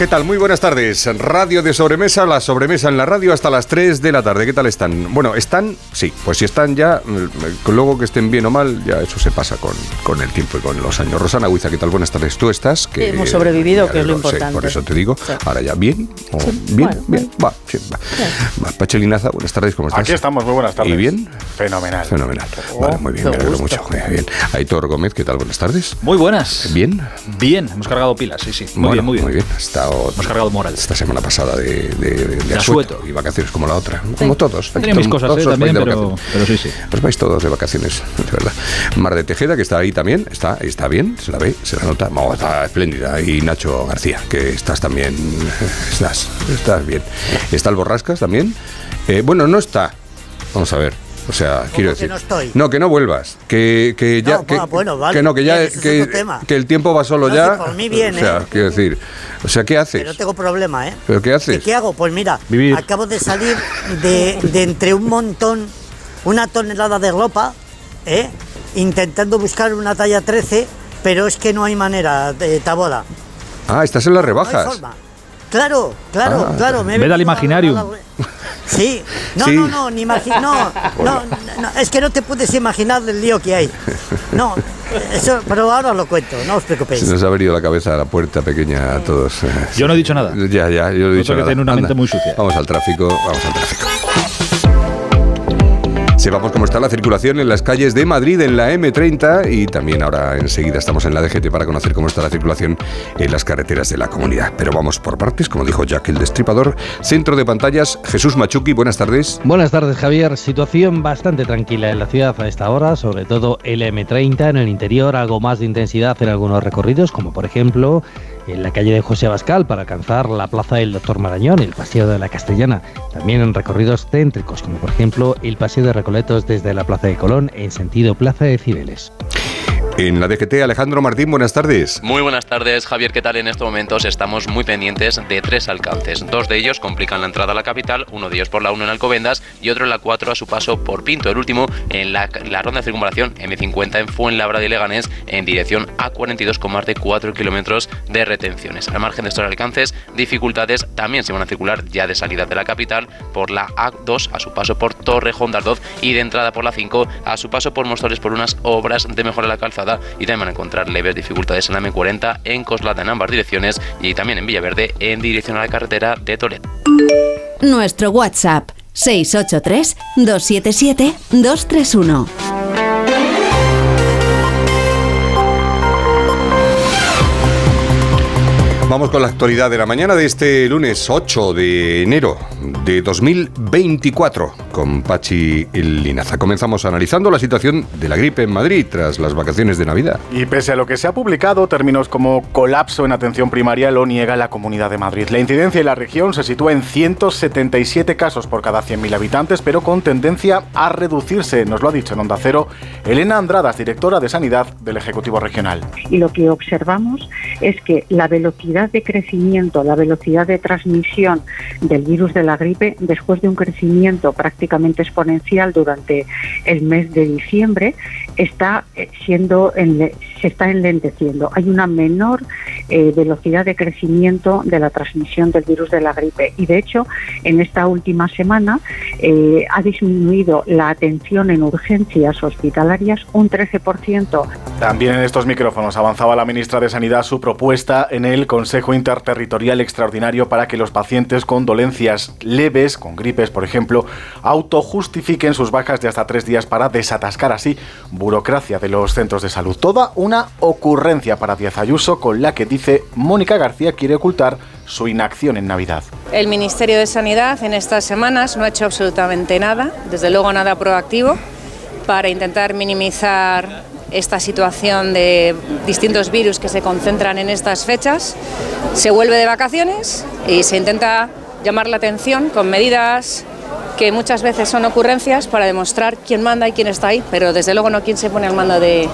¿Qué tal? Muy buenas tardes. Radio de sobremesa, la sobremesa en la radio hasta las 3 de la tarde. ¿Qué tal están? Bueno, ¿están? Sí, pues si están ya, mm, luego que estén bien o mal, ya eso se pasa con, con el tiempo y con los años. Rosana Huiza, ¿qué tal? Buenas tardes. ¿Tú estás? Que, Hemos sobrevivido, que es lo importante. por eso te digo. Ahora ya, ¿bien? ¿Bien? bien. Va, sí, va. Pachelinaza, buenas tardes, ¿cómo estás? Aquí estamos, muy buenas tardes. ¿Y bien? Fenomenal. Fenomenal. vale, muy bien, me alegro mucho. Muy bien. Aitor Gómez, ¿qué tal? Buenas tardes. Muy buenas. ¿Bien? Bien, hemos cargado pilas, sí, sí. Muy bien, muy bien. Muy bien. Hemos cargado moral. Esta semana pasada de, de, asueto, y vacaciones como la otra. Como todos. Tenía mis cosas ¿eh? también, pero, pero, sí, sí. Pues vais todos de vacaciones, de verdad. Mar de Tejeda, que está ahí también, está, está bien, se la ve, se la nota. está espléndida. Y Nacho García, que estás también, estás, estás bien. Está el Borrascas también. Eh, bueno, no está. Vamos a ver. O sea, quiero decir. Que no, estoy? no, que no vuelvas. Que, que ya. que, bueno, vale, que no, que ya. que, que, el tiempo va solo ya. por mí bien, o sea, ¿eh? quiero decir. O sea, ¿qué haces? Pero tengo problema, ¿eh? ¿Pero qué haces? ¿Qué, hago? Pues mira, Vivir. acabo de salir de, de entre un montón, una tonelada de ropa, ¿eh? Intentando buscar una talla 13, pero es que no hay manera de taboda. Ah, estás en las rebajas. No hay forma. Claro, claro, Ah, claro. Me al a- a- Sí, no, Sí. no, no, ni imagi- no, no, no, es que no te puedes imaginar el lío que hay. No, eso, pero ahora os lo cuento, no os preocupéis. Se nos ha venido la cabeza a la puerta pequeña a todos. Yo no he dicho nada. Ya, ya, yo no he dicho que nada. tiene una mente Anda, muy sucia. Vamos al tráfico, vamos al tráfico. Sepamos cómo está la circulación en las calles de Madrid en la M30 y también ahora enseguida estamos en la DGT para conocer cómo está la circulación en las carreteras de la comunidad. Pero vamos por partes, como dijo Jack el Destripador. Centro de pantallas, Jesús Machuki, buenas tardes. Buenas tardes, Javier. Situación bastante tranquila en la ciudad a esta hora, sobre todo el M30 en el interior, algo más de intensidad en algunos recorridos, como por ejemplo en la calle de José Abascal para alcanzar la plaza del Doctor Marañón, el Paseo de la Castellana. También en recorridos céntricos, como por ejemplo el Paseo de Recoletos desde la Plaza de Colón en sentido Plaza de Cibeles. En la DGT, Alejandro Martín, buenas tardes. Muy buenas tardes, Javier. ¿Qué tal? En estos momentos estamos muy pendientes de tres alcances. Dos de ellos complican la entrada a la capital, uno de ellos por la 1 en Alcobendas y otro en la 4 a su paso por Pinto. El último en la, ronda de circunvalación M50 en Fuenlabrada y Leganés en dirección A42 con más de 4 kilómetros de retenciones. Al margen de estos alcances, dificultades también se van a circular ya de salida de la capital por la A2 a su paso por Torrejón de Ardoz y de entrada por la 5 a su paso por Móstoles por unas obras de mejora de la calzada y también van a encontrar leves dificultades en la M40 en Coslada en ambas direcciones y también en Villaverde en dirección a la carretera de Toledo. Nuestro WhatsApp 683 277 231. Vamos con la actualidad de la mañana de este lunes 8 de enero de 2024 con Pachi Linaza. Comenzamos analizando la situación de la gripe en Madrid tras las vacaciones de Navidad. Y pese a lo que se ha publicado, términos como colapso en atención primaria lo niega la Comunidad de Madrid. La incidencia en la región se sitúa en 177 casos por cada 100.000 habitantes, pero con tendencia a reducirse, nos lo ha dicho en Onda Cero Elena Andradas, directora de Sanidad del Ejecutivo Regional. Y lo que observamos es que la velocidad de crecimiento, la velocidad de transmisión del virus de la gripe, después de un crecimiento prácticamente exponencial durante el mes de diciembre, está eh, siendo enle- se está enlenteciendo. Hay una menor eh, velocidad de crecimiento de la transmisión del virus de la gripe y de hecho en esta última semana eh, ha disminuido la atención en urgencias hospitalarias un 13%. También en estos micrófonos avanzaba la ministra de Sanidad su propuesta en el Consejo Interterritorial Extraordinario para que los pacientes con dolencias leves, con gripes por ejemplo, autojustifiquen sus bajas de hasta tres días para desatascar así burocracia de los centros de salud. Toda una ocurrencia para Díaz Ayuso con la que dice Mónica García quiere ocultar su inacción en Navidad. El Ministerio de Sanidad en estas semanas no ha hecho absolutamente nada, desde luego nada proactivo, para intentar minimizar esta situación de distintos virus que se concentran en estas fechas. Se vuelve de vacaciones y se intenta llamar la atención con medidas que muchas veces son ocurrencias para demostrar quién manda y quién está ahí, pero desde luego no quién se pone al mando de,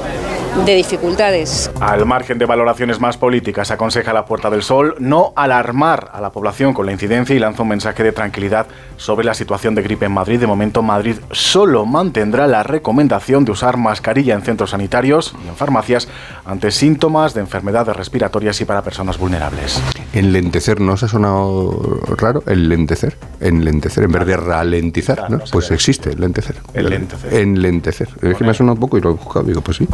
de dificultades. Al margen de valoraciones más políticas, aconseja la Puerta del Sol no alarmar a la población con la incidencia y lanza un mensaje de tranquilidad sobre la situación de gripe en Madrid. De momento, Madrid solo mantendrá la recomendación de usar mascarilla en centros sanitarios y en farmacias ante síntomas de enfermedades respiratorias y para personas vulnerables. Enlentecer, ¿no os ha sonado raro? Enlentecer. Enlentecer, en vez de ralentizar, ¿no? Pues existe, enlentecer. Enlentecer. Enlentecer. Es que me ha sonado un poco y lo he buscado, digo, pues sí.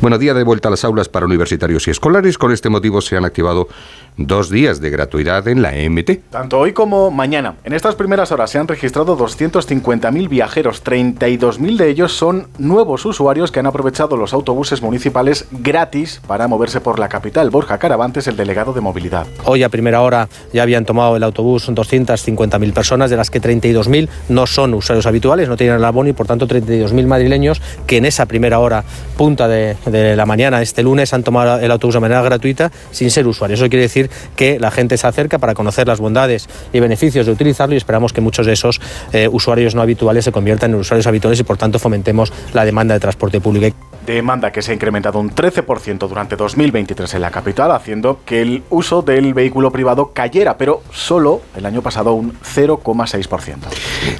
Bueno, día de vuelta a las aulas para universitarios y escolares. Con este motivo se han activado dos días de gratuidad en la MT. Tanto hoy como mañana. En estas primeras horas se han registrado 250.000 viajeros. 32.000 de ellos son nuevos usuarios que han aprovechado los autobuses municipales gratis para moverse por la capital. Borja Caravantes, el delegado de movilidad. Hoy a primera hora ya habían tomado el autobús 250.000 personas, de las que 32.000 no son usuarios habituales, no tienen el abono y por tanto 32.000 madrileños que en esa primera hora punta de, de la mañana este lunes han tomado el autobús de manera gratuita sin ser usuarios. Eso quiere decir que la gente se acerca para conocer las bondades y beneficios de utilizarlo y esperamos que muchos de esos eh, usuarios no habituales se conviertan en usuarios habituales y por tanto fomentemos la demanda de transporte público. Demanda que se ha incrementado un 13% durante 2023 en la capital, haciendo que el uso del vehículo privado cayera, pero solo el año pasado un 0,6%.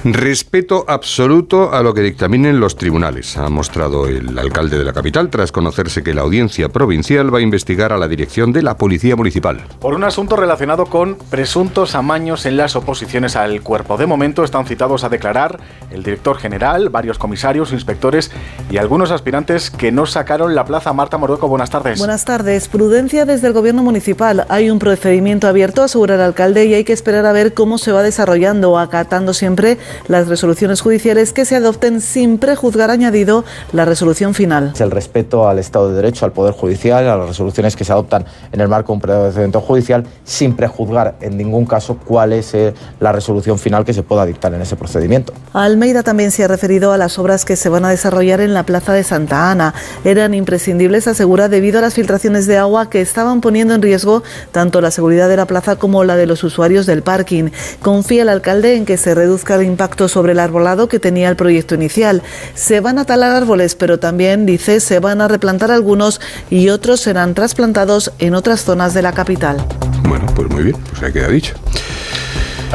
Respeto absoluto a lo que dictaminen los tribunales, ha mostrado el alcalde de la capital tras conocerse que la audiencia provincial va a investigar a la dirección de la Policía Municipal. Por un asunto relacionado con presuntos amaños en las oposiciones al cuerpo. De momento están citados a declarar el director general, varios comisarios, inspectores y algunos aspirantes que no sacaron la plaza. Marta Morueco, buenas tardes. Buenas tardes. Prudencia desde el gobierno municipal. Hay un procedimiento abierto, asegura el alcalde, y hay que esperar a ver cómo se va desarrollando, acatando siempre las resoluciones judiciales que se adopten sin prejuzgar añadido la resolución final. El respeto al Estado de Derecho, al Poder Judicial, a las resoluciones que se adoptan en el marco de un procedimiento judicial, sin prejuzgar en ningún caso cuál es eh, la resolución final que se pueda dictar en ese procedimiento. Almeida también se ha referido a las obras que se van a desarrollar en la Plaza de Santa Ana. Eran imprescindibles, asegura, debido a las filtraciones de agua que estaban poniendo en riesgo tanto la seguridad de la plaza como la de los usuarios del parking. Confía el alcalde en que se reduzca el impacto sobre el arbolado que tenía el proyecto inicial. Se van a talar árboles, pero también, dice, se van a replantar algunos y otros serán trasplantados en otras zonas de la capital. Bueno, pues muy bien, pues ahí queda dicho.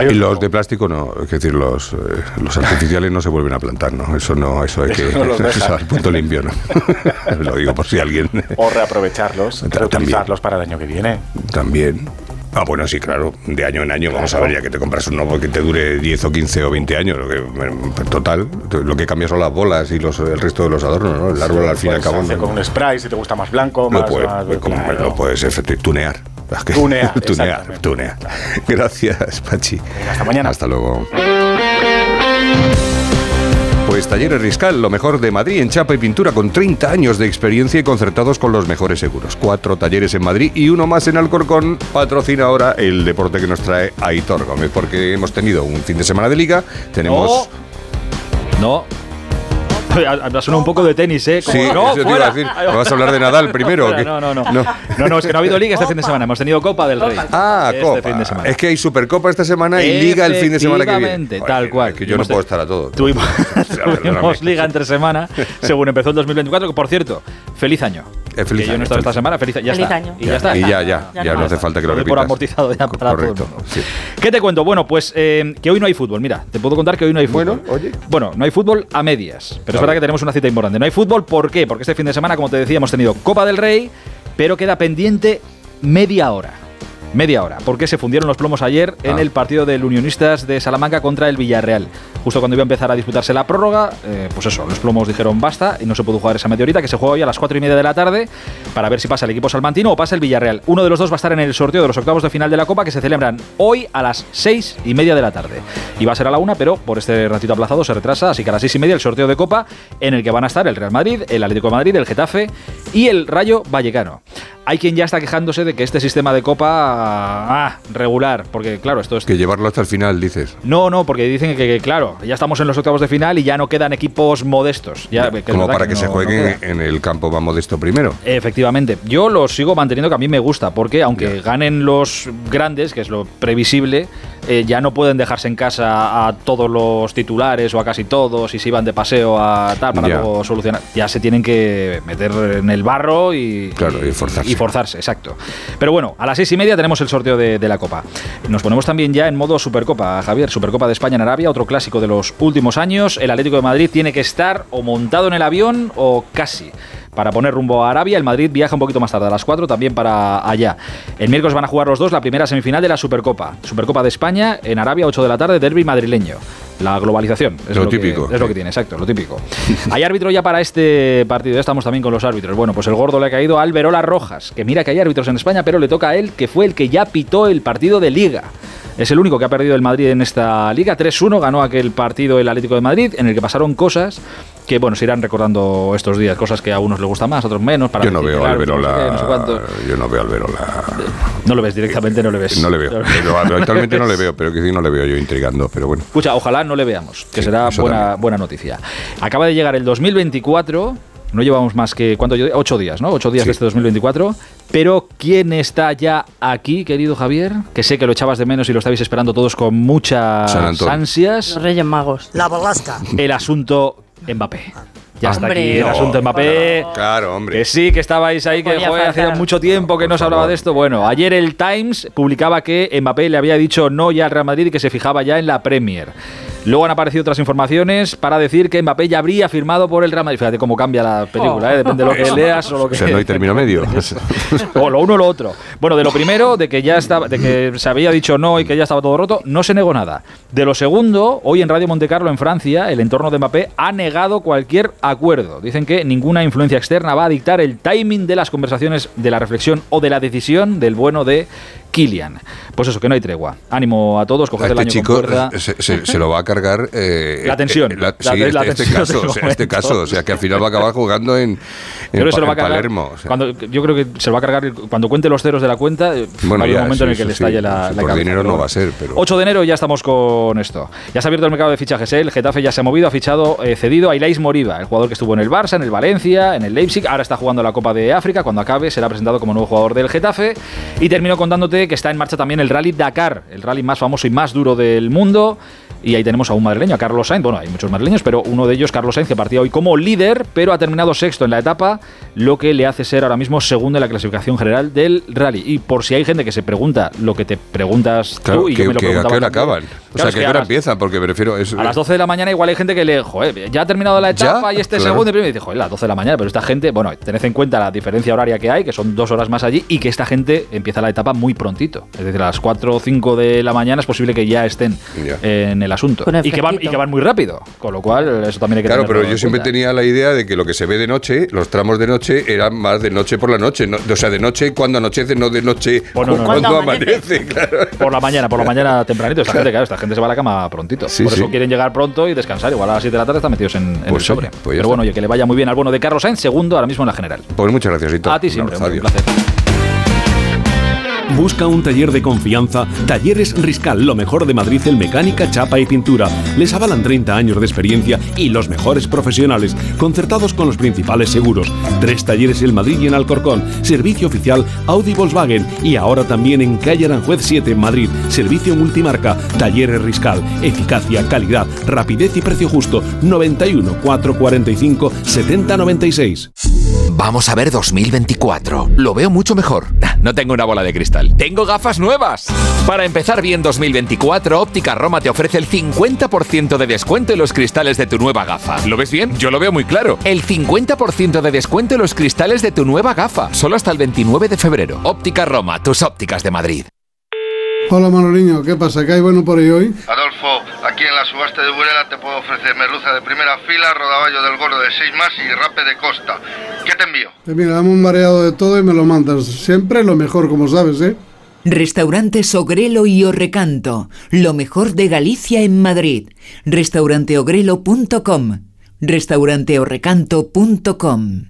Y los de plástico no, es decir, los, eh, los artificiales no se vuelven a plantar, ¿no? Eso no, eso hay que al punto limpio, ¿no? Lo digo por si alguien O reaprovecharlos, reutilizarlos para el año que viene. también. Ah, bueno, sí, claro, de año en año, vamos a ver, ya que te compras un nuevo que te dure 10 o 15 o 20 años, lo que, en total, lo que cambia son las bolas y los, el resto de los adornos, ¿no? El árbol al fin y al Puedes cabo con un spray si te gusta más blanco, lo, más, puede- más- claro. lo puedes efecti- tunear. Tunear, exactamente. tunear. Gracias, Pachi. hasta mañana. Hasta luego. Pues Talleres Riscal, lo mejor de Madrid en chapa y pintura con 30 años de experiencia y concertados con los mejores seguros. Cuatro talleres en Madrid y uno más en Alcorcón. Patrocina ahora el deporte que nos trae Aitor Gómez, porque hemos tenido un fin de semana de liga, tenemos... No. Ha sonado un poco de tenis, ¿eh? Como, Sí, no, eso te iba a decir. ¿Me vas a hablar de Nadal primero o Fuera, qué? No, no, no, No. no. No, es que no ha habido liga este fin de semana. Hemos tenido Copa del Rey. Ah, este Copa. fin de semana. Es que hay Supercopa esta semana y Liga el fin de semana que viene. Tal cual. Es que yo no puedo estar a todo. Tuvimos, tuvimos liga entre semana, según empezó el 2024, que por cierto, feliz año. Eh, feliz que yo año, no he estado esta feliz semana, feliz, ya Feliz está. año. Y ya está. Y ya, ya, ya, no hace falta que lo repitas. por amortizado ya para Correcto. todo el mundo. sí. ¿Qué te cuento? Bueno, pues eh, que hoy no hay fútbol. Mira, te puedo contar que hoy no hay fútbol. Bueno, oye. Bueno, no hay fútbol a medias. Pero es verdad que tenemos una cita importante. No hay fútbol, ¿por qué? Porque este fin de semana, como te decía, hemos tenido Copa del Rey, pero queda pendiente media hora. Media hora, porque se fundieron los plomos ayer en Ah. el partido del Unionistas de Salamanca contra el Villarreal. Justo cuando iba a empezar a disputarse la prórroga, eh, pues eso, los plomos dijeron basta y no se pudo jugar esa media horita, que se juega hoy a las 4 y media de la tarde para ver si pasa el equipo salmantino o pasa el Villarreal. Uno de los dos va a estar en el sorteo de los octavos de final de la Copa que se celebran hoy a las 6 y media de la tarde. Y va a ser a la una, pero por este ratito aplazado se retrasa, así que a las 6 y media el sorteo de Copa en el que van a estar el Real Madrid, el Atlético de Madrid, el Getafe y el Rayo Vallecano. Hay quien ya está quejándose de que este sistema de Copa, ah, regular, porque claro, esto es Que llevarlo hasta el final, dices. no, no, porque dicen que, que, claro, ya estamos en los octavos de final y ya no quedan equipos modestos. Ya, que Como para que, se no- no en el campo más modesto primero. Efectivamente, yo lo sigo manteniendo que a mí me gusta, porque aunque ganen los grandes, que es lo previsible, eh, ya no pueden dejarse en casa a todos los titulares o a casi todos y se iban de paseo a tal para Ya. luego solucionar. Ya se tienen que meter en el barro y, Claro, y forzarse. y forzarse, exacto. Pero bueno, a las seis y media tenemos el sorteo de, de la Copa. Nos ponemos también ya en modo Supercopa, Javier. Supercopa de España en Arabia, otro clásico de los últimos años. El Atlético de Madrid tiene que estar o montado en el avión o casi. Para poner rumbo a Arabia, el Madrid viaja un poquito más tarde, a las 4, también para allá. El miércoles van a jugar los dos la primera semifinal de la Supercopa. Supercopa de España en Arabia, 8 de la tarde, derby madrileño. La globalización. Es Lo típico, es lo que tiene, exacto, lo típico. Hay árbitro ya para este partido, ya estamos también con los árbitros. Bueno, pues el gordo le ha caído a Alberola Rojas, que mira que hay árbitros en España, pero le toca a él, que fue el que ya pitó el partido de Liga. Es el único que ha perdido el Madrid en esta liga. 3-1 ganó aquel partido el Atlético de Madrid, en el que pasaron cosas que, bueno, se irán recordando estos días. Cosas que a unos les gustan más, a otros menos. Para Yo no veo que el al árbitro no sé Verola. qué, no sé cuánto. yo no veo al Verola. No lo ves directamente, no le ves. No le veo. Pero actualmente no le veo, pero que sí no le veo yo intrigando. Pero bueno. Escucha, ojalá no le veamos, que será buena, también. buena noticia. Acaba de llegar el 2024, no llevamos más que, ¿cuánto? yo- Ocho días, ¿no? Ocho días de este 2024. Pero ¿quién está ya aquí, querido Javier? Que sé que lo echabas de menos y lo estabais esperando todos con muchas ansias. Los Reyes Magos. La Borrasca. El asunto Mbappé. Ya está Hombre. aquí el No, asunto Mbappé. Claro, hombre. Que sí, que estabais ahí, que joder, hacía mucho tiempo que no se hablaba de esto. Bueno, ayer el Times publicaba que Mbappé le había dicho no ya al Real Madrid y que se fijaba ya en la Premier. Luego han aparecido otras informaciones para decir que Mbappé ya habría firmado por el Real Madrid. Fíjate cómo cambia la película, ¿eh? depende de lo que leas o lo O que. sea, no hay término medio. o lo uno o lo otro. Bueno, de lo primero, de que ya estaba, de que se había dicho no y que ya estaba todo roto, no se negó nada. De lo segundo, hoy en Radio Montecarlo en Francia, el entorno de Mbappé ha negado cualquier acuerdo. Dicen que ninguna influencia externa va a dictar el timing de las conversaciones, de la reflexión o de la decisión del bueno de Kylian. Pues eso, que no hay tregua. Ánimo a todos, coged el este año chico con eh, se, se- se lo va a cargar. eh, La tensión. eh, la- La- sí, la este, este tensión caso. del o sea, este caso. O sea, que al final va a acabar jugando en, en, Pa- en. Palermo. o sea. cuando, yo creo que se lo va a cargar cuando cuente los ceros de la cuenta. eh, Bueno, ya, un momento en el que le eso sí. estalle la, Sí, la por cabeza, dinero no va a ser, pero- 8 de enero ya estamos con esto. Ya se ha abierto el mercado de fichajes. ¿eh? El Getafe ya se ha movido, ha fichado, eh, cedido a Ilais Moriba, el jugador que estuvo en el Barça, en el Valencia, en el Leipzig. Ahora está jugando la Copa de África. Cuando acabe será presentado como nuevo jugador del Getafe. Y termino contándote que está en marcha también el Rally Dakar, el rally más famoso y más duro del mundo. Y ahí tenemos a un madrileño, a Carlos Sainz. Bueno, hay muchos madrileños, pero uno de ellos, Carlos Sainz, que partía hoy como líder, pero ha terminado sexto en la etapa, lo que le hace ser ahora mismo segundo en la clasificación general del rally. Y por si hay gente que se pregunta lo que te preguntas Claro, tú y que, yo me lo que a qué hora acaban. O sea, es qué hora las- empiezan, porque prefiero. Es, a las 12 de la mañana igual hay gente que le, joder, ya ha terminado la ¿Ya? etapa y este Claro. segundo y primero y dice, joder, las 12 de la mañana, pero esta gente, bueno, tened en cuenta la diferencia horaria que hay, que son dos horas más allí, y que esta gente empieza la etapa muy prontito. Es decir, a las 4 o 5 de la mañana es posible que ya estén Ya. en el asunto. El Y que, van, y que van muy rápido, con lo cual eso también hay que Claro, pero yo siempre cuenta. tenía la idea de que lo que se ve de noche, los tramos de noche, eran más de noche por la noche. no- o sea, de noche cuando anochece, no de noche Bueno, no, no. cuando Cuando amanece. Claro. Por la mañana, por la mañana tempranito. Esta gente, claro, esta gente se va a la cama prontito. Sí, por eso sí. quieren llegar pronto y descansar. Igual a las 7 de la tarde están metidos en, en el Pues sí, sobre. pues Pero bueno, oye, que le vaya muy bien al bueno de Carlos Sainz, segundo ahora mismo en la general. Pues muchas gracias, Hito. A ti siempre, un placer. Busca un taller de confianza. Talleres Riscal, lo mejor de Madrid en mecánica, chapa y pintura. Les avalan 30 años de experiencia y los mejores profesionales, concertados con los principales seguros. Tres talleres en Madrid y en Alcorcón. Servicio oficial Audi Volkswagen y ahora también en calle Aranjuez 7 en Madrid. Servicio multimarca. Talleres Riscal. Eficacia, calidad, rapidez y precio justo. 91 445 7096. Vamos a ver 2024. Lo veo mucho mejor. No tengo una bola de cristal. Tengo gafas nuevas. Para empezar bien 2024, Óptica Roma te ofrece el 50% de descuento en los cristales de tu nueva gafa. ¿Lo ves bien? Yo lo veo muy claro. El 50% de descuento en los cristales de tu nueva gafa. Solo hasta el 29 de febrero. Óptica Roma, tus ópticas de Madrid. Hola Manoliño, ¿qué pasa? ¿Qué hay bueno por ahí hoy? Adolfo, aquí en la subasta de Burela te puedo ofrecer merluza de primera fila, rodaballo del gordo de 6 más y rape de costa. ¿Qué te envío? Pues mira, dame un mareado de todo y me lo mandas. Siempre lo mejor, como sabes, ¿eh? Restaurantes Ogrelo y Orrecanto, lo mejor de Galicia en Madrid. Restauranteogrelo.com, restauranteorrecanto.com.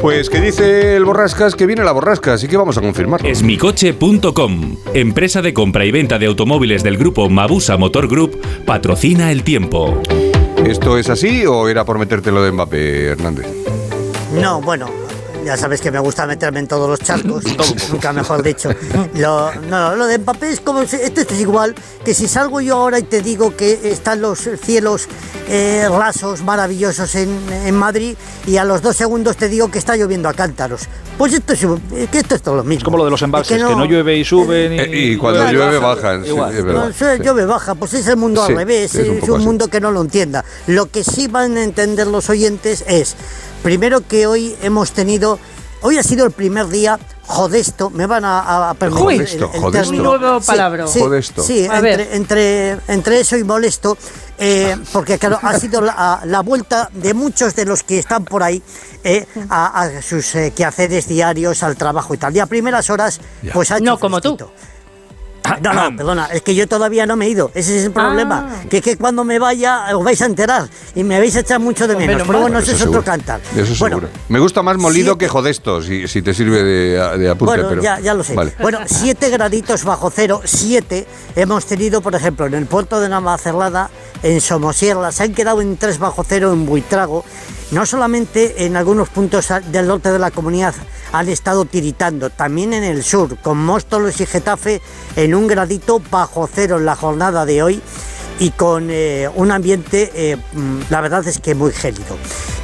Pues que dice el Borrascas que viene la Borrasca, así que vamos a confirmarlo. Esmicoche.com, empresa de compra y venta de automóviles del grupo Mabusa Motor Group, patrocina el tiempo. ¿Esto es así o era por metértelo de Mbappé, Hernández? No, bueno, ya sabes que me gusta meterme en todos los charcos, nunca mejor dicho. Lo, no, lo de Mbappé es como, si- esto es igual que si salgo yo ahora y te digo que están los cielos eh, rasos, maravillosos en, en Madrid y a los dos segundos te digo que está lloviendo a cántaros. Pues esto es, es que esto es todo lo mismo. Como lo de los embalses, Es que no, llueve y suben. Y, Eh, y cuando llueve bajan, sí, es verdad. No, llueve baja, pues es el mundo Sí, al revés, es un es mundo que no lo entienda. Lo que sí van a entender los oyentes es, primero que hoy hemos tenido, hoy ha sido el primer día jodesto, me van a, a permitir Jodesto, el- el jodesto. nuevo Sí, palabra. Sí, Jodesto. sí, A entre, entre, entre eso y molesto, eh, porque claro, ha sido la, la vuelta de muchos de los que están por ahí eh, a, a sus eh, quehaceres diarios, al trabajo y tal. Y a primeras horas, pues ha hecho No como tú. No, no, perdona, es que yo todavía no me he ido. Ese es el problema. Ah. Que es que cuando me vaya os vais a enterar y me vais a echar mucho de menos. Pero bueno, eso es seguro. otro cantar. Eso bueno, seguro. Me gusta más molido siete- que jodesto, si, si te sirve de, de apunte. bueno, pero, ya, ya lo sé. Vale. Bueno, 7 graditos bajo cero, 7 hemos tenido, por ejemplo, en el puerto de Navacerrada, en Somosierra, se han quedado en 3 bajo cero en Buitrago. No solamente en algunos puntos del norte de la comunidad han estado tiritando, también en el sur, con Móstoles y Getafe en un gradito bajo cero en la jornada de hoy y con eh, un ambiente, eh, mm, la verdad es que muy gélido.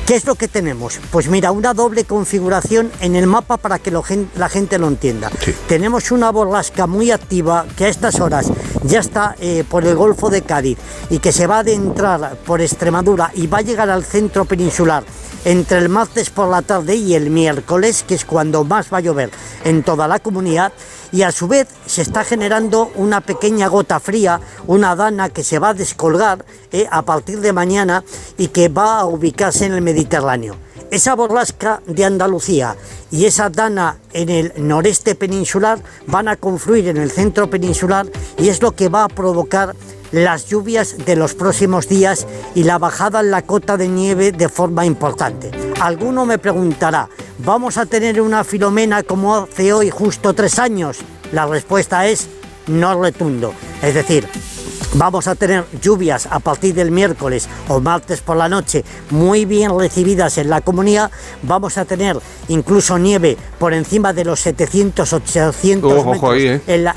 ¿Qué es lo que tenemos? Pues mira, una doble configuración en el mapa para que lo la gente lo entienda. Tenemos una borrasca muy activa que a estas horas ya está eh, por el Golfo de Cádiz y que se va a adentrar por Extremadura y va a llegar al centro peninsular entre el martes por la tarde y el miércoles, que es cuando más va a llover en toda la comunidad, y a su vez se está generando una pequeña gota fría, una dana que se va a descolgar eh, a partir de mañana y que va a ubicarse en el Mediterráneo. Esa borrasca de Andalucía y esa dana en el noreste peninsular van a confluir en el centro peninsular y es lo que va a provocar las lluvias de los próximos días y la bajada en la cota de nieve de forma importante. Alguno me preguntará, ¿vamos a tener una filomena como hace hoy justo tres años? La respuesta es no retundo. Es decir, Vamos a tener lluvias a partir del miércoles o martes por la noche muy bien recibidas en la comunidad. Vamos a tener incluso nieve por encima de los 700, 800 Ojo, ojo metros ahí, ¿eh? en la,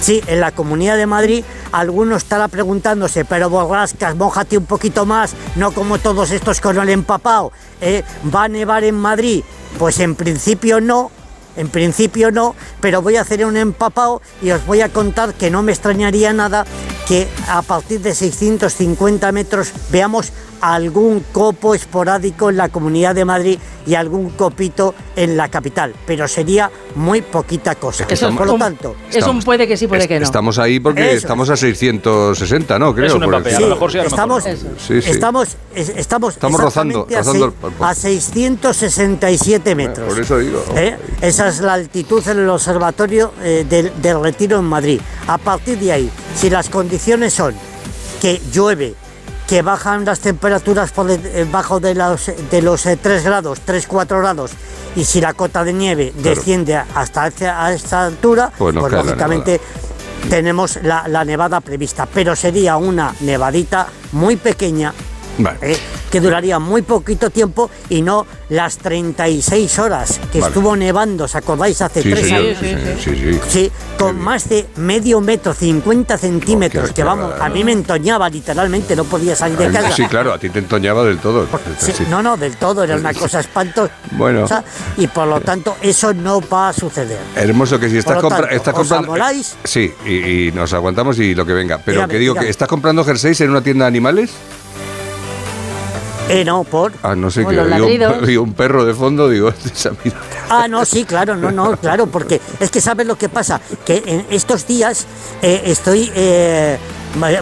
sí, en la Comunidad de Madrid. Alguno estará preguntándose, pero borrascas, mójate un poquito más, no como todos estos con el empapado. ¿eh? ¿Va a nevar en Madrid? Pues en principio no, en principio no, pero voy a hacer un empapado y os voy a contar que no me extrañaría nada que a partir de 650 metros veamos algún copo esporádico en la Comunidad de Madrid y algún copito en la capital, pero sería muy poquita cosa. que estamos- Por lo tanto, Es un puede que sí, puede que no. Estamos ahí porque Eso. estamos a 660, ¿no? Creo. Es un a lo mejor sí, a lo estamos, mejor. Sí, sí. estamos, es- estamos, Estamos rozando, a rozando seis- el- por- a 667 metros. Por eso digo. ¿Eh? Esa es la altitud en el observatorio eh, del, del Retiro en Madrid. A partir de ahí, si las condiciones son que llueve, que bajan las temperaturas por debajo de los, de los 3 grados, 3-4 grados, y si la cota de nieve desciende hasta a esta altura, Pues pues la lógicamente tenemos la, la nevada prevista, pero sería una nevadita muy pequeña Vale. eh, que duraría muy poquito tiempo y no las 36 horas que Vale. estuvo nevando, ¿os acordáis? Hace Sí, tres señor, años. sí, sí, sí. Sí, con más de medio metro, 50 centímetros, que vamos, a mí me entoñaba literalmente, no podía salir de casa. Sí, claro, a ti te entoñaba del todo. No, no, del todo, era una cosa espantosa. Bueno. Y por lo tanto, eso no va a suceder. Hermoso que si estás, compra- tanto, estás ¿os comprando. Sí, y, y nos aguantamos y lo que venga. Pero que digo que estás comprando jerseys en una tienda de animales. Eh, no, por. Ah, no sé un, perro de fondo, digo. Ah, no, sí, claro, no, no, claro, porque es que sabes lo que pasa, que en estos días eh, estoy, eh,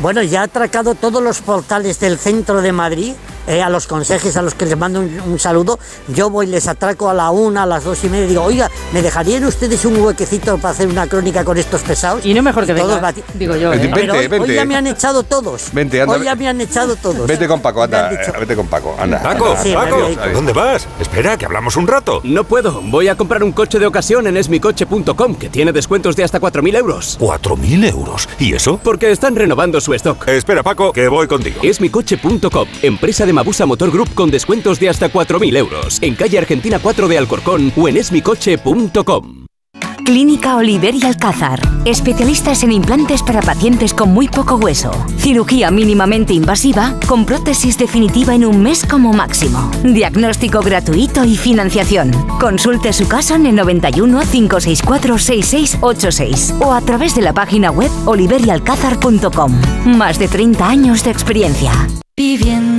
bueno, ya he atracado todos los portales del centro de Madrid, eh, a los consejes a los que les mando un, un saludo, yo voy, les atraco a la una, a las dos y media, y digo, oiga, ¿me dejarían ustedes un huequecito para hacer una crónica con estos pesados? Y no mejor que todos venga, digo yo. Vente, ¿eh? Pero hoy, vente. hoy ya me han echado todos. Vente, anda. Hoy ya me han echado todos. Vete con Paco, anda. Vete con Paco, anda. Paco, anda, Sí, anda, Paco. ¿dónde vas? Espera, que hablamos un rato. No puedo. Voy a comprar un coche de ocasión en esmicoche.com, que tiene descuentos de hasta 4.000 euros. ¿4.000 euros? ¿Y eso? Porque están renovando su stock. Espera, Paco, que voy contigo. Esmicoche.com, empresa de Mabusa Motor Group con descuentos de hasta 4.000 euros. En calle Argentina 4 de Alcorcón o en esmicoche.com. Clínica Oliver y Alcázar. Especialistas en implantes para pacientes con muy poco hueso. Cirugía mínimamente invasiva con prótesis definitiva en un mes como máximo. Diagnóstico gratuito y financiación. Consulte su caso en el 91 564 6686 o a través de la página web oliverialcázar.com. Más de 30 años de experiencia.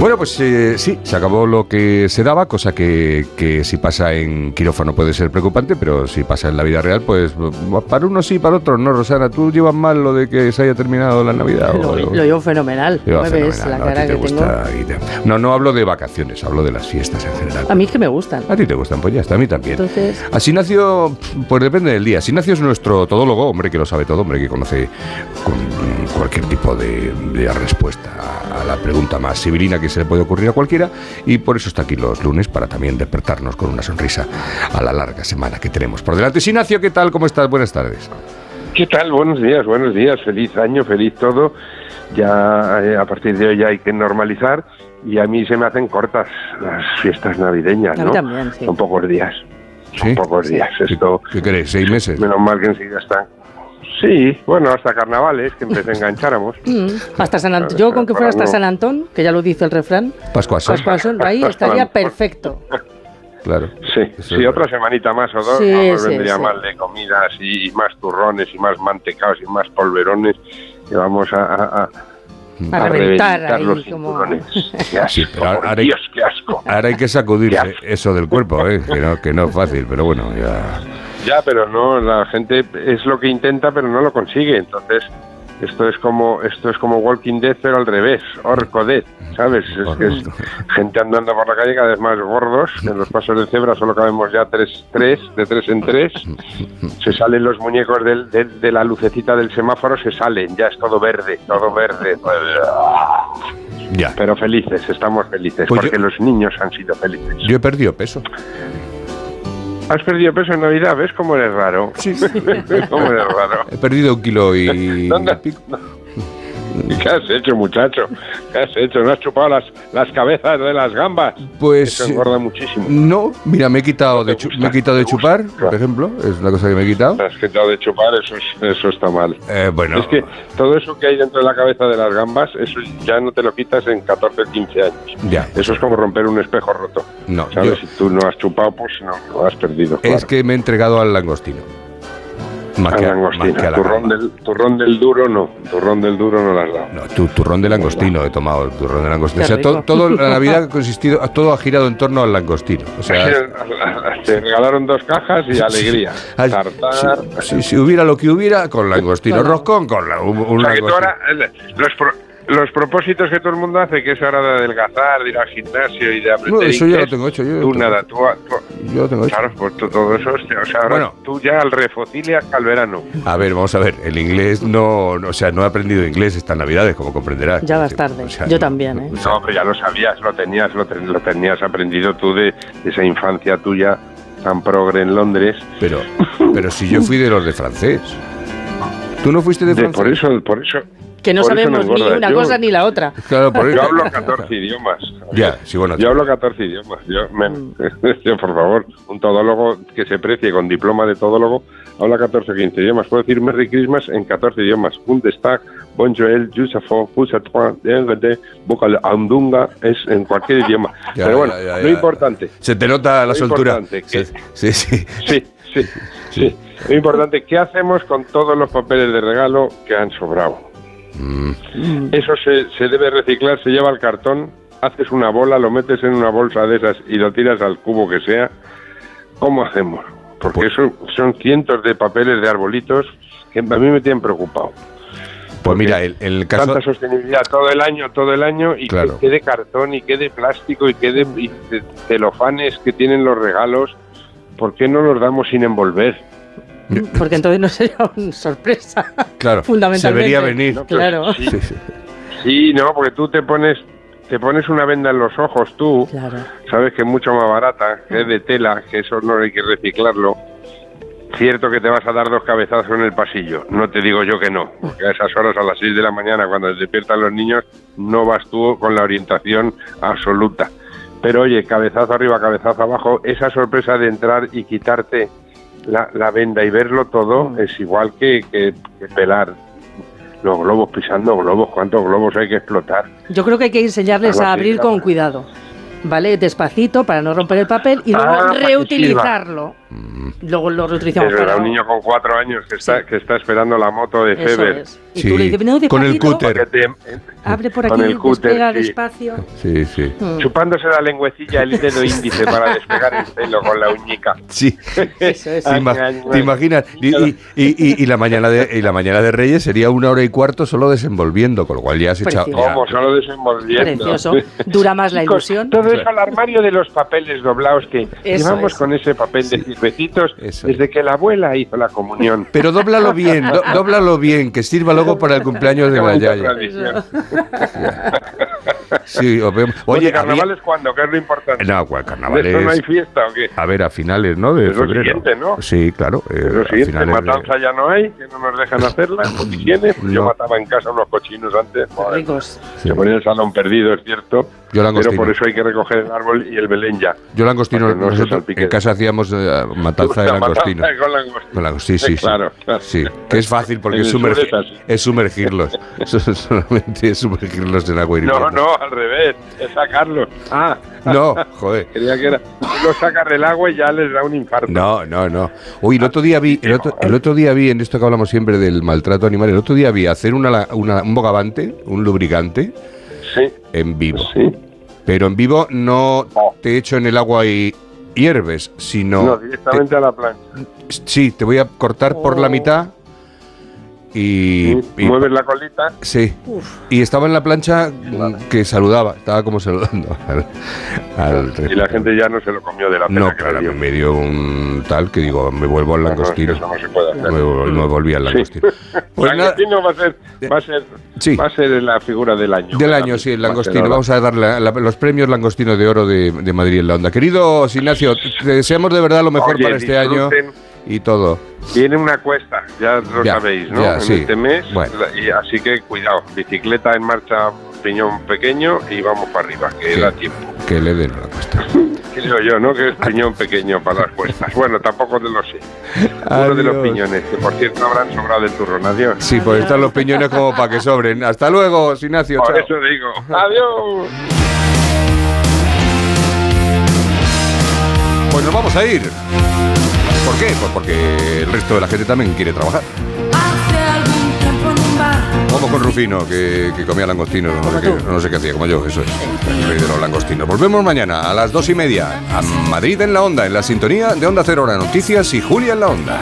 Bueno, pues eh, sí, se acabó lo que se daba, cosa que, que si pasa en quirófano puede ser preocupante, pero si pasa en la vida real, pues para unos sí, para otros no. Rosana, ¿tú llevas mal lo de que se haya terminado la Navidad? Lo, o- lo llevo fenomenal. ¿No ves fenomenal, la cara que tengo? te- No, no hablo de vacaciones, hablo de las fiestas en general. A mí es que me gustan. A ti te gustan, pues ya está, a mí también. Entonces, Así nació, pues depende del día. Sinacio es nuestro todólogo, hombre que lo sabe todo, hombre que conoce con cualquier tipo de, de respuesta a la pregunta más civilina que se le puede ocurrir a cualquiera. Y por eso está aquí los lunes, para también despertarnos con una sonrisa a la larga semana que tenemos por delante. Sinacio, ¿qué tal? ¿Cómo estás? Buenas tardes. ¿Qué tal? Buenos días, buenos días. Feliz año, feliz todo. Ya eh, a partir de hoy ya hay que normalizar y a mí se me hacen cortas las fiestas navideñas, ¿no? también, sí. Son pocos días. Son pocos días. Esto, ¿Qué queréis? ¿Seis meses? menos mal que enseguida están. Sí, bueno, hasta carnavales, que empecé engancháramos. mm, hasta San Antón. Yo con que fuera hasta. San Antón, que ya lo dice el refrán, Pascuasón. Pascuasón, ahí estaría perfecto. Claro. Sí, sí, otra semanita más o dos, Sí, no nos sí, vendría sí. mal de comidas y, más turrones y más mantecados y más polverones que vamos a, a, a- A reventar ahí los como- cinturones. Qué asco, pero ahora, Dios, qué asco. Ahora hay que sacudirse eso del cuerpo, ¿eh? que, no, que no es fácil, pero bueno, ya... Ya, pero no, la gente es lo que intenta, pero no lo consigue. Entonces, esto es como esto es como Walking Dead, pero al revés, Orco Dead, ¿sabes? Es que es gente andando por la calle cada vez más gordos. En los pasos de cebra solo cabemos ya tres, tres de tres en tres. Se salen los muñecos del- del- de la lucecita del semáforo, se salen, ya es todo verde, todo verde. Ya. Pero felices, estamos felices, Pues porque los niños han sido felices. Yo he perdido peso. ¿Has perdido peso en Navidad? ¿Ves cómo eres raro? Sí, ¿Cómo eres raro? He perdido un kilo y... ¿Dónde, ¿Qué has hecho, muchacho? ¿Qué has hecho? ¿No has chupado las, las cabezas de las gambas? Pues Eso engorda muchísimo. no, mira, me he quitado de, chu- me he quitado de chupar, por ejemplo, es una cosa que me he quitado. Te has quitado de chupar, eso, es- eso está mal. Eh, bueno, Es que todo eso que hay dentro de la cabeza de las gambas, eso ya no te lo quitas en 14 o 15 años. ya. Eso es como romper un espejo roto. No, ¿Sabes? yo- Si tú no has chupado, pues no, lo has perdido. es claro. que me he entregado al langostino. Más Al que, langostino. más que a la turrón, gamba. del, turrón del duro no. Turrón del duro no lo has dado. No, tu, turrón de langostino he tomado, turrón de langostino. Qué O sea, to- todo, la Navidad ha consistido, todo ha girado en torno al langostino. O sea, Te regalaron dos cajas y alegría. Al- Tartar. si, si hubiera lo que hubiera, con langostino. Roscón con la, un, un O sea, que tú langostino. ahora, eh, los, pro- los propósitos que todo el mundo hace, que es ahora de adelgazar, de ir al gimnasio y de aprender No, eso ya lo inglés, tengo hecho. Yo, Tú yo- nada, tú, tú- yo lo tengo hecho. claro, pues tú- todo eso, hostia, o sea, ahora Bueno. tú ya al refocile hasta el verano. A ver, vamos a ver. El inglés no, no- o sea, no he aprendido inglés estas Navidades, como comprenderás. Ya vas tarde. sea, Yo también, ¿eh? No, pero ya lo sabías, lo tenías, lo, ten- lo tenías aprendido tú de, de esa infancia tuya tan progre en Londres. Pero, pero si yo fui de los de francés. ¿Tú no fuiste de De- francés? por eso, por eso. Que no por sabemos ni una Yo- cosa ni la otra. Claro, por Yo hablo 14 idiomas. Ya, sí, bueno. Yo hablo 14 idiomas. Yo, Mm. por favor, un todólogo que se precie con diploma de todólogo habla 14 o 15 idiomas. Puedo decir Merry Christmas en 14 idiomas. Bundestag, Bonjour, Jusafo, Pusatwa, Dengede, Bukal Andunga, es en cualquier idioma. Ya, Pero bueno, ya, ya, lo importante. Se te nota la Lo soltura. importante que- Sí, sí. Sí, sí, sí. Lo importante, ¿qué hacemos con todos los papeles de regalo que han sobrado? Mm. Eso se, se debe reciclar, se lleva al cartón, haces una bola, lo metes en una bolsa de esas y lo tiras al cubo que sea. ¿Cómo hacemos? Porque eso son cientos de papeles de arbolitos que a mí me tienen preocupado. Pues mira, el, el caso. Tanta sostenibilidad todo el año, todo el año, y Claro. que quede cartón, y quede plástico, y quede y ce- celofanes que tienen los regalos. ¿Por qué no los damos sin envolver? Porque entonces no sería una sorpresa. Claro, Fundamentalmente. se vería venir. No, Claro. sí, Sí, no, porque tú te pones te pones una venda en los ojos tú, Claro. sabes que es mucho más barata, que es de tela, que eso no hay que reciclarlo. Cierto que te vas a dar dos cabezazos en el pasillo, no te digo yo que no, porque a esas horas, a las 6 de la mañana, cuando se despiertan los niños, no vas tú con la orientación absoluta. Pero oye, cabezazo arriba, cabezazo abajo, esa sorpresa de entrar y quitarte la, la venda y verlo todo es igual que, que- que pelar los globos, pisando globos, cuántos globos hay que explotar. Yo creo que hay que enseñarles a abrir con cuidado. ¿Vale? Despacito para no romper el papel y luego Ah, reutilizarlo. Luego lo reutilizamos Es verdad, para. un niño con cuatro años que está, que está esperando la moto de Feber. es. Y tú le dices, no, con el cúter. Abre por Con aquí, el cúter, despega sí. despacio. Sí, sí. Mm. Chupándose la lengüecilla el dedo índice para despegar el pelo con la uñica. Sí. Eso es. ¿Te, ima- te imaginas? Y, y- y- y- y la mañana de, y la mañana de Reyes sería una hora y cuarto solo desenvolviendo, con lo cual ya se echa. Precioso. ya- Como solo desenvolviendo. Precioso. Dura más la ilusión. Todo eso al armario de los papeles doblados que Eso llevamos es. con ese papel de Eso desde que la abuela hizo la comunión. Pero dóblalo bien, do- dóblalo bien, que sirva luego para el cumpleaños de tradición. Sí, os vemos. Oye, Oye, había- ¿carnavales cuándo? ¿Qué es lo importante? No, ¿cuál carnaval ¿De esto no hay es? fiesta o qué? A ver, a finales, ¿no? De Es lo febrero. siguiente, ¿no? Sí, claro. eh, Es lo a siguiente, finales de- matanza ya no hay, que no nos dejan hacerla, pues higiene. Pues Yo No. mataba en casa unos cochinos antes. joder. Ricos. Se ponía el salón perdido, es cierto. Yo. Pero por eso hay que recoger el árbol y el Belén ya. Yo langostino, no nosotros en casa hacíamos eh, matanza de La langostino. matanza con langostino. Con langostino, sí, sí, sí. Claro, claro. Sí, que es fácil porque sumergi- es sumergirlos. Solamente es sumergirlos en agua hirviendo. No, no, al revés, es sacarlos. Ah, No, joder. creía que era. Los sacas del agua y ya les da un infarto. No, no, no. Uy, el otro día vi, el otro, el otro día vi en esto que hablamos siempre del maltrato animal, el otro día vi hacer una, una- un bogavante, un lubricante, Sí, en vivo. sí. Pero en vivo no te echo en el agua y hierves, sino No, directamente a la plancha. sí, te voy a cortar por la mitad y, y- Mueves la colita. sí. Y estaba en la plancha que saludaba, estaba como saludando al, al Y la gente ya no se lo comió de la pena No, claro, dio. me dio un tal que digo, me vuelvo al No, no, es que langostino. eso no se puede hacer. Me, me volví al Sí. langostino. Pues nada, Langostino va a ser, va a ser, Sí. va a ser la figura del año. del año, sí, el langostino. Vamos a darle la- los premios langostino de oro de, de Madrid en la onda. Querido Ignacio, te deseamos de verdad lo mejor Oye, para este año. Y todo. Viene una cuesta, ya lo Ya, sabéis, ¿no? ya, en sí. este mes. Bueno. y así que cuidado, bicicleta en marcha, piñón pequeño y vamos para arriba, que Sí. da tiempo. Que le den la cuesta. Creo yo, ¿no? Que es piñón pequeño para las cuestas. Bueno, tampoco te lo sé. Uno de los piñones, que por cierto habrán sobrado del turrón. Adiós. Sí, pues están los piñones como para que sobren. Hasta luego, Ignacio. Por chao. eso digo. Adiós. Pues nos vamos a ir. ¿Por qué? Pues porque el resto de la gente también quiere trabajar. Vamos con Rufino, que, que comía langostinos, no sé, qué, no sé qué hacía, como yo, eso es, el rey de los langostinos. Volvemos mañana a las dos y media a Madrid en la Onda, en la sintonía de Onda Cero Hora Noticias y Julia en la Onda.